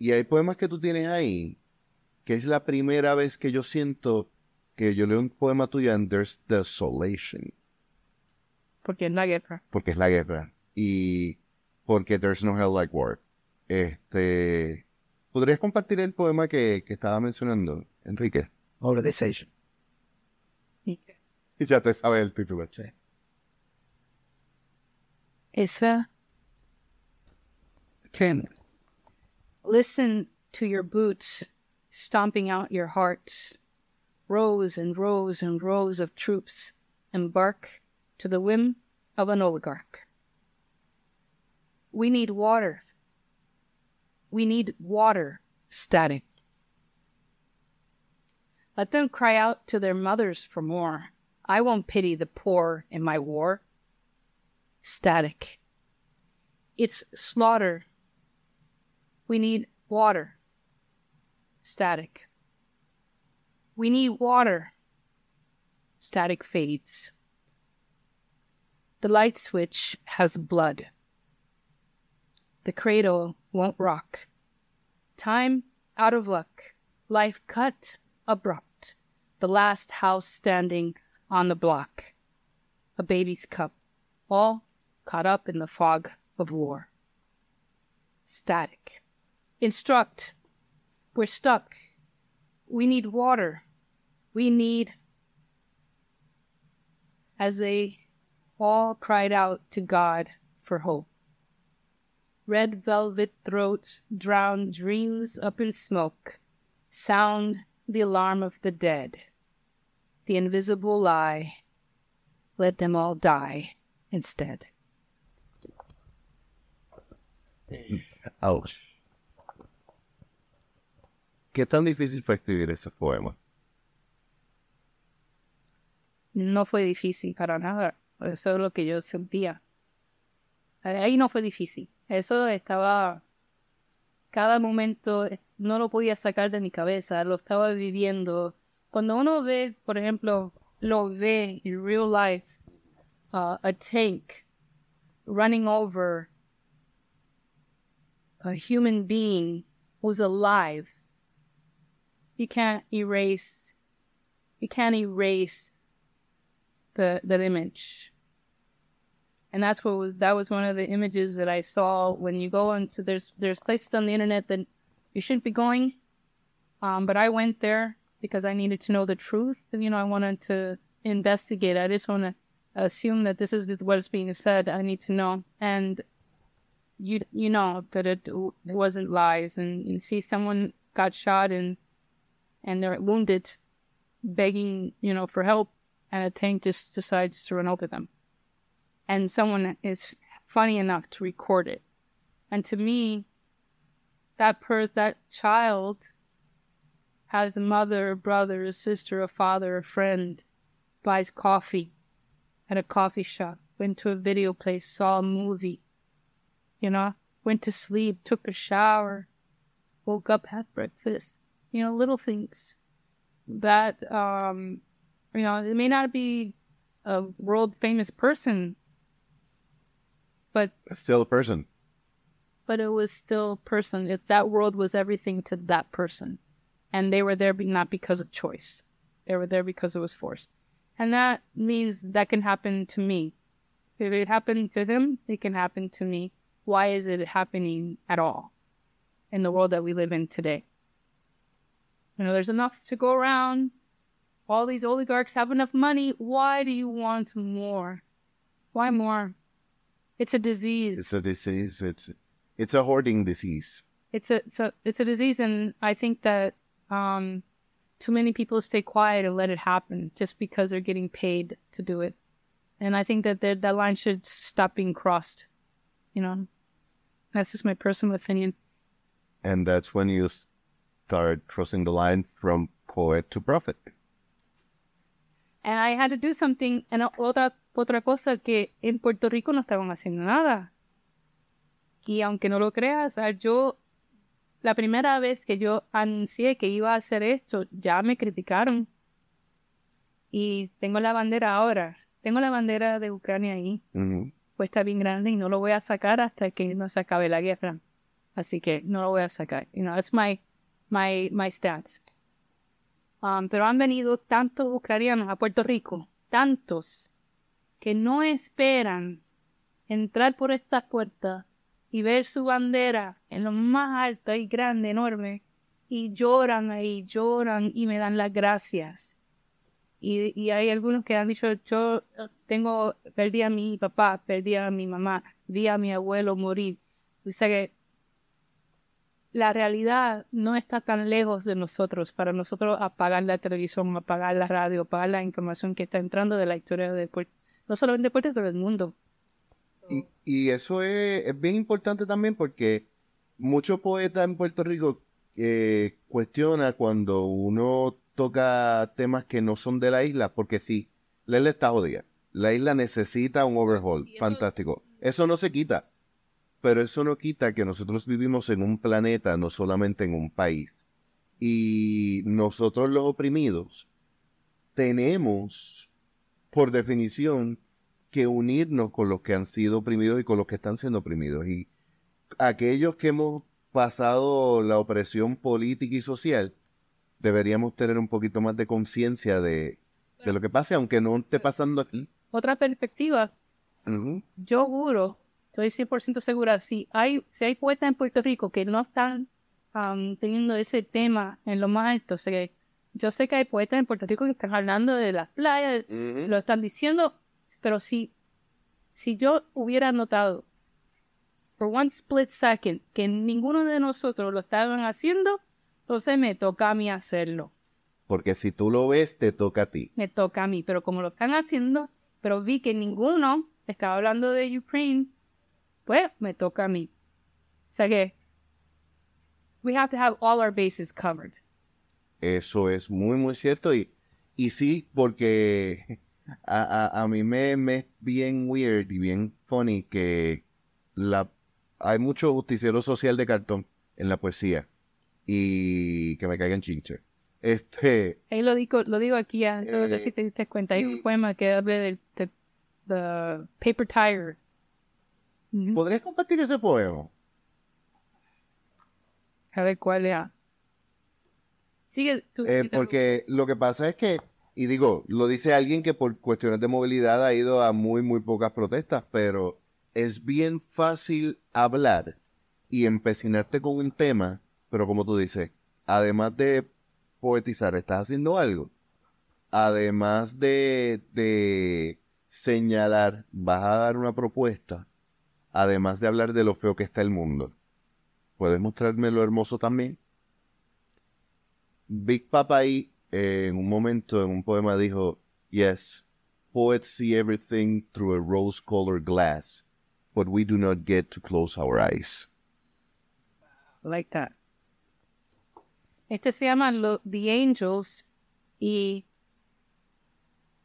Y hay poemas que tú tienes ahí, que es la primera vez que yo siento que yo leo un poema tuyo and there's desolation. Porque es la guerra. Porque es la guerra. Y porque there's no hell like war. Este, ¿Podrías compartir el poema que, que estaba mencionando, Enrique? Over the ya te sabes el título. Esa. Ten. Listen to your boots stomping out your hearts. Rows and rows and rows of troops embark to the whim of an oligarch. We need water. We need water static. Let them cry out to their mothers for more. I won't pity the poor in my war. Static. It's slaughter. We need water. Static. We need water. Static fades. The light switch has blood. The cradle won't rock. Time out of luck. Life cut abrupt. The last house standing on the block. A baby's cup. All caught up in the fog of war. Static. Instruct. We're stuck. We need water. We need. As they all cried out to God for hope. Red velvet throats drown dreams up in smoke. Sound the alarm of the dead. The invisible lie. Let them all die instead. Ouch. ¿Qué tan difícil fue escribir ese poema? No fue difícil para nada. Eso es lo que yo sentía. Ahí no fue difícil. Eso estaba. Cada momento no lo podía sacar de mi cabeza, lo estaba viviendo. Cuando uno ve, por ejemplo, lo ve en real life, uh, a tank running over a human being who's alive, you can't erase, you can't erase the that image. And that's what was that was one of the images that I saw when you go into there's there's places on the internet that you shouldn't be going. Um, but I went there because I needed to know the truth. You know, I wanted to investigate. I just want to assume that this is what is being said. I need to know. And you you know that it, it wasn't lies. And you see someone got shot and and they're wounded, begging, you know, for help. And a tank just decides to run over them. And someone is funny enough to record it. And to me, that person, that child has a mother, a brother, a sister, a father, a friend, buys coffee at a coffee shop, went to a video place, saw a movie, you know, went to sleep, took a shower, woke up, had breakfast, you know, little things that, um, you know, it may not be a world famous person, but still a person but it was still a person. If that world was everything to that person, and they were there not because of choice, they were there because it was forced, and that means that can happen to me. If it happened to him, it can happen to me. Why is it happening at all in the world that we live in today? You know, there's enough to go around. All these oligarchs have enough money. Why do you want more? Why more? It's a disease. It's a disease. It's it's a hoarding disease. It's a it's a it's a disease, and I think that um, too many people stay quiet and let it happen just because they're getting paid to do it. And I think that that line should stop being crossed. You know, that's just my personal opinion. And that's when you start crossing the line from poet to prophet. And I had to do something. And otra otra cosa que en Puerto Rico no estaban haciendo nada. Y aunque no lo creas, yo, la primera vez que yo anuncié que iba a hacer esto, ya me criticaron. Y tengo la bandera ahora. Tengo la bandera de Ucrania ahí. Pues está bien grande y no lo voy a sacar hasta que no se acabe la guerra. Así que no lo voy a sacar. You know, that's my, my, my stats. Um, pero han venido tantos ucranianos a Puerto Rico, tantos, que no esperan entrar por estas puertas y ver su bandera en lo más alto y grande, enorme, y lloran ahí, lloran y me dan las gracias. Y, y hay algunos que han dicho, yo tengo, perdí a mi papá, perdí a mi mamá, vi a mi abuelo morir. Dice que la realidad no está tan lejos de nosotros para nosotros apagar la televisión, apagar la radio, apagar la información que está entrando de la historia de Puerto, no solo en Puerto, pero del mundo. Y, y eso es, es, bien importante también porque muchos poetas en Puerto Rico eh, cuestiona cuando uno toca temas que no son de la isla, porque sí, la isla está jodida. La isla necesita un overhaul. Eso, Fantástico. Eso no se quita. Pero eso no quita que nosotros vivimos en un planeta, no solamente en un país. Y nosotros los oprimidos tenemos, por definición, que unirnos con los que han sido oprimidos y con los que están siendo oprimidos. Y aquellos que hemos pasado la opresión política y social, deberíamos tener un poquito más de conciencia de, de, lo que pasa, aunque no esté pasando aquí. Otra perspectiva. Uh -huh. Yo juro estoy 100% segura, si hay, si hay poetas en Puerto Rico que no están um, teniendo ese tema en lo más alto, o sea que yo sé que hay poetas en Puerto Rico que están hablando de las playas, uh -huh. lo están diciendo, pero si, si yo hubiera notado por one split second que ninguno de nosotros lo estaban haciendo, entonces me toca a mí hacerlo. Porque si tú lo ves, te toca a ti. Me toca a mí, pero como lo están haciendo, pero vi que ninguno estaba hablando de Ukraine, pues me toca a mí. O sea que we have to have all our bases covered. Eso es muy, muy cierto. Y, y sí, porque a, a, a mí me, me es bien weird y bien funny que la, hay mucho justiciero social de cartón en la poesía y que me caigan chinche. Este. Ahí lo digo, lo digo aquí, ya, sé si te diste cuenta. Hay un poema que habla del de, the paper tire. ¿Podrías compartir ese poema? A ver cuál es. Sigue tú. Eh, porque lo que pasa es que, y digo, lo dice alguien que por cuestiones de movilidad ha ido a muy, muy pocas protestas, pero es bien fácil hablar y empecinarte con un tema, pero como tú dices, además de poetizar, estás haciendo algo. Además de, de señalar, vas a dar una propuesta además de hablar de lo feo que está el mundo, ¿puedes mostrarme lo hermoso también? Big Papa ahí, eh, en un momento, en un poema, dijo, Yes, poets see everything through a rose-colored glass, but we do not get to close our eyes. Like that. Este se llama lo, The Angels y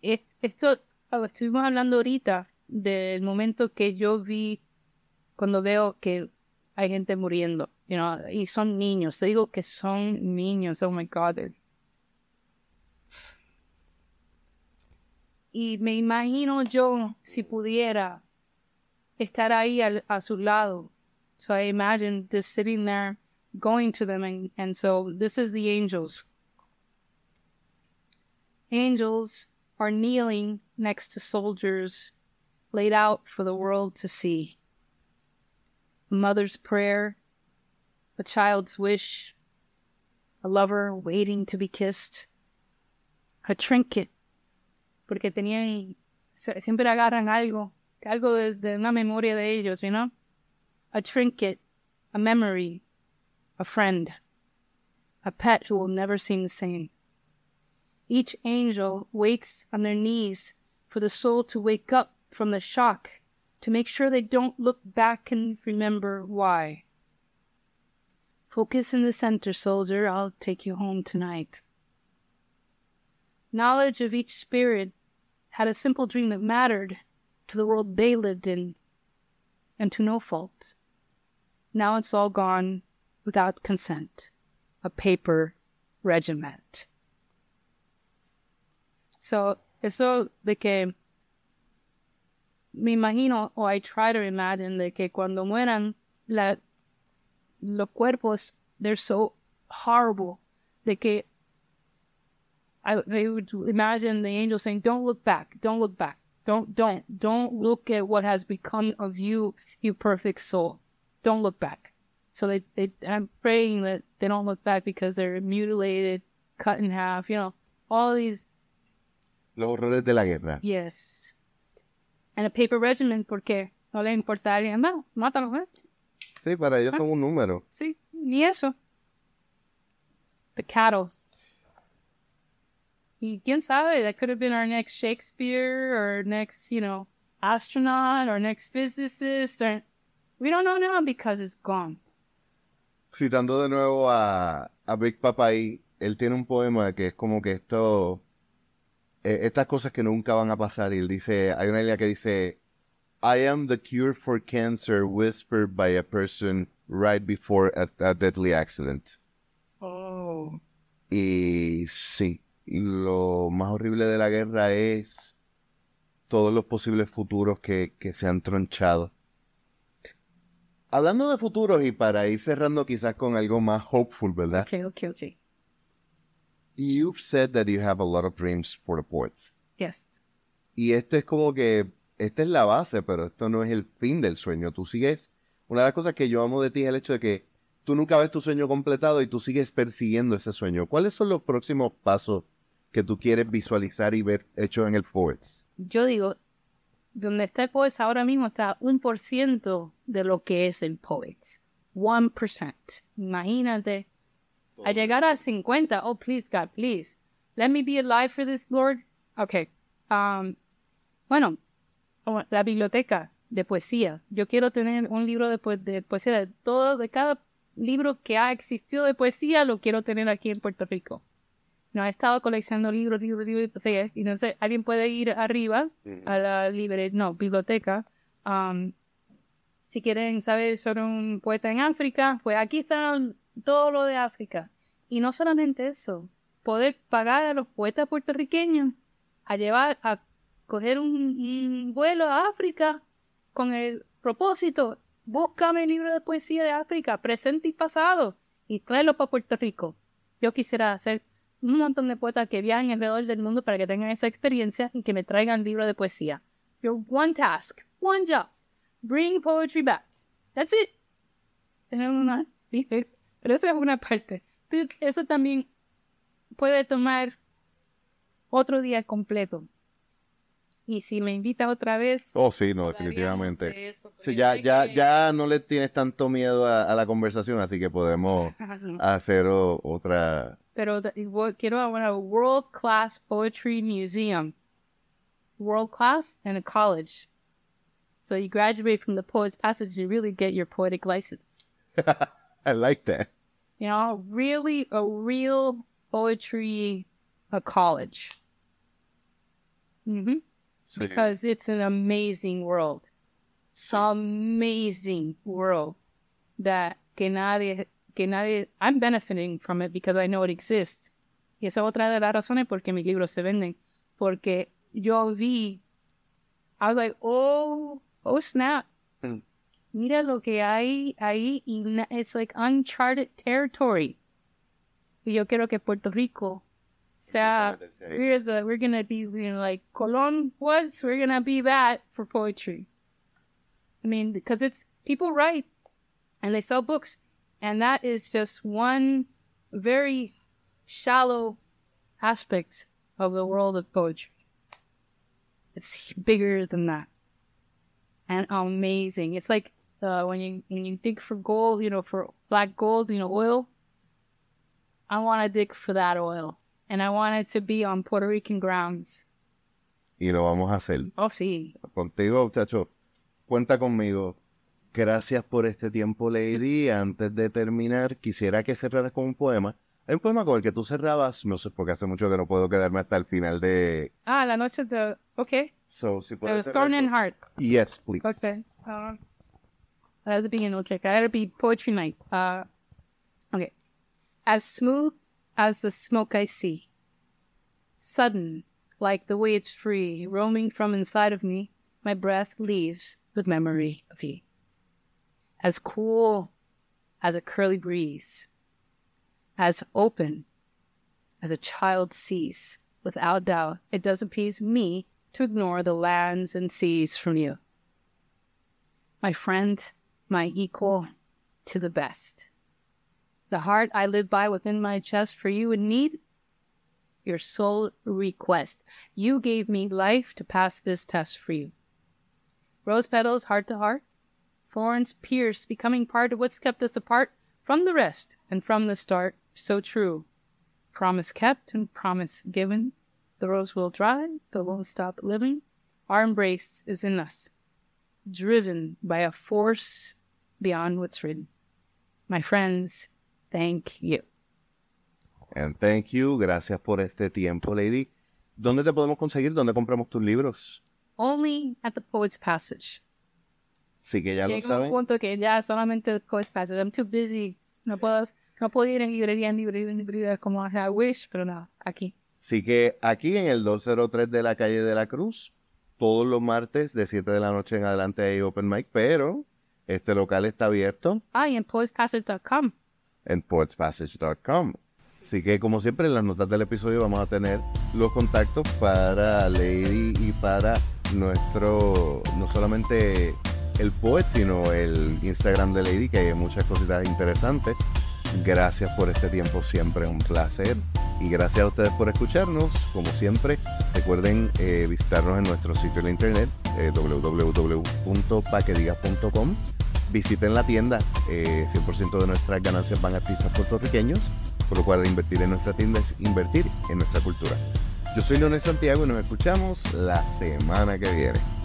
esto, estuvimos hablando ahorita del momento que yo vi cuando veo que hay gente muriendo, you know, y son niños, te digo que son niños, oh my God. Y me imagino yo, si pudiera, estar ahí al, a su lado. So I imagine just sitting there, going to them, and, and so this is the angels. Angels are kneeling next to soldiers laid out for the world to see a mother's prayer, a child's wish, a lover waiting to be kissed, a trinket, porque tenían, siempre agarran algo, algo de, de una memoria de ellos, you know? A trinket, a memory, a friend, a pet who will never seem the same. Each angel waits on their knees for the soul to wake up from the shock to make sure they don't look back and remember why. Focus in the center, soldier. I'll take you home tonight. Knowledge of each spirit had a simple dream that mattered to the world they lived in and to no fault. Now it's all gone without consent. A paper regiment. So, eso de que me imagino, o I try to imagine, de que cuando mueran, la, los cuerpos, they're so horrible, de que I, I would imagine the angel saying, don't look back, don't look back, don't, don't, don't look at what has become of you, you perfect soul. Don't look back. So they, they, I'm praying that they don't look back because they're mutilated, cut in half, you know, all these Los horrores de la guerra. Yes. And a paper regiment, porque no le importaría nada. Mátalo, ¿eh? Sí, para ellos son un número. Sí, ni eso. The cattle. Y quién sabe, that could have been our next Shakespeare or next, you know, astronaut or next physicist. Or... We don't know now because it's gone. Citando de nuevo a, a Big Papa ahí, él tiene un poema que es como que esto, eh, estas cosas que nunca van a pasar. Y él dice, hay una línea que dice, I am the cure for cancer whispered by a person right before a, a deadly accident. Oh. Y sí, y lo más horrible de la guerra es todos los posibles futuros que, que se han tronchado. Hablando de futuros y para ir cerrando quizás con algo más hopeful, ¿verdad? Okay, okay, okay. You've said that you have a lot of dreams for the poets. Yes. Y esto es como que, esta es la base, pero esto no es el fin del sueño. Tú sigues, una de las cosas que yo amo de ti es el hecho de que tú nunca ves tu sueño completado y tú sigues persiguiendo ese sueño. ¿Cuáles son los próximos pasos que tú quieres visualizar y ver hechos en el Forest? Yo digo, donde está el Poets ahora mismo está un por ciento de lo que es el Poets. One percent. Imagínate. A llegar a 50, oh, please, God, please. Let me be alive for this, Lord. Okay. Um, bueno, oh, la biblioteca de poesía. Yo quiero tener un libro de, po- de poesía de todo, de cada libro que ha existido de poesía, lo quiero tener aquí en Puerto Rico. No he estado coleccionando libros, libros, libros, no sé, alguien puede ir arriba a la libre, no, biblioteca. um, si quieren saber sobre un poeta en África, pues aquí están todo lo de África. Y no solamente eso, poder pagar a los poetas puertorriqueños a llevar, a coger un, un vuelo a África con el propósito, búscame el libro de poesía de África, presente y pasado, y tráelo para Puerto Rico. Yo quisiera hacer un montón de poetas que viajen alrededor del mundo para que tengan esa experiencia y que me traigan libros de poesía. Your one task, one job, bring poetry back. That's it. Tener una, pero eso es una parte. Eso también puede tomar otro día completo. Y si me invita otra vez, Oh, sí, no, definitivamente. de eso, Sí, ya, ya, que- ya no le tienes tanto miedo a, a la conversación, así que podemos hacer o- otra. Pero wo- quiero a world class poetry museum. World class and a college. So you graduate from the Poets Passage, you really get your poetic license. I like that. You know, really a real poetry a college. Mm-hmm. Sí. Because it's an amazing world. Amazing world that que nadie, que nadie, I'm benefiting from it because I know it exists. Y esa es otra de las razones por qué mis libros se venden. Porque yo vi, I was like, oh, oh snap. Mm. Mira lo que hay ahí y it's like uncharted territory. Y yo quiero que Puerto Rico sea we're we're gonna be you know, like Colon was. We're gonna be that for poetry. I mean, because it's people write and they sell books, and that is just one very shallow aspect of the world of poetry. It's bigger than that, and amazing. It's like uh, when you when you dig for gold, you know, for black gold, you know, oil. I want to dig for that oil, and I want it to be on Puerto Rican grounds. Y lo vamos a hacer. Oh, sí. Contigo, muchacho, cuenta conmigo. Gracias por este tiempo, Lady. Antes de terminar, quisiera que cerraras con un poema. Hay un poema con el que tú cerrabas, no sé, porque hace mucho que no puedo quedarme hasta el final de... Ah, la noche de. Okay. So, si The puedes Thorn and Heart. Yes, please. Okay. Um, that has to be an old trick. I gotta be poetry night. Uh, okay. As smooth as the smoke I see, sudden, like the way it's free, roaming from inside of me, my breath leaves with memory of you. As cool as a curly breeze, as open as a child sees, without doubt, it does appease me to ignore the lands and seas from you. My friend, my equal, to the best. The heart I live by within my chest for you in need, your sole request. You gave me life to pass this test for you. Rose petals heart to heart, thorns pierce, becoming part of what's kept us apart from the rest and from the start. So true. Promise kept and promise given. The rose will dry, but won't stop living. Our embrace is in us, driven by a force beyond what's written. My friends, thank you. And thank you. Gracias por este tiempo, Lady. ¿Dónde te podemos conseguir? ¿Dónde compramos tus libros? Only at the Poet's Passage. Sí que ya lo Llega un saben. punto que ya solamente Poet's Passage. I'm too busy. No puedo, no puedo ir en librería, en librería, en librería como I wish, pero no, aquí. Así que aquí en el 203 de la calle de la Cruz, todos los martes de 7 de la noche en adelante hay open mic, pero este local está abierto Ah, y en poetspassage.com. en poetspassage.com. Así que como siempre en las notas del episodio vamos a tener los contactos para Lady y para nuestro, no solamente el poet, sino el Instagram de Lady, que hay muchas cositas interesantes. Gracias por este tiempo, siempre un placer. Y gracias a ustedes por escucharnos. Como siempre, recuerden eh, visitarnos en nuestro sitio de internet, eh. Visiten la tienda, eh, 100% de nuestras ganancias van a artistas puertorriqueños, por lo cual invertir en nuestra tienda es invertir en nuestra cultura. Yo soy Leonel Santiago y nos escuchamos la semana que viene.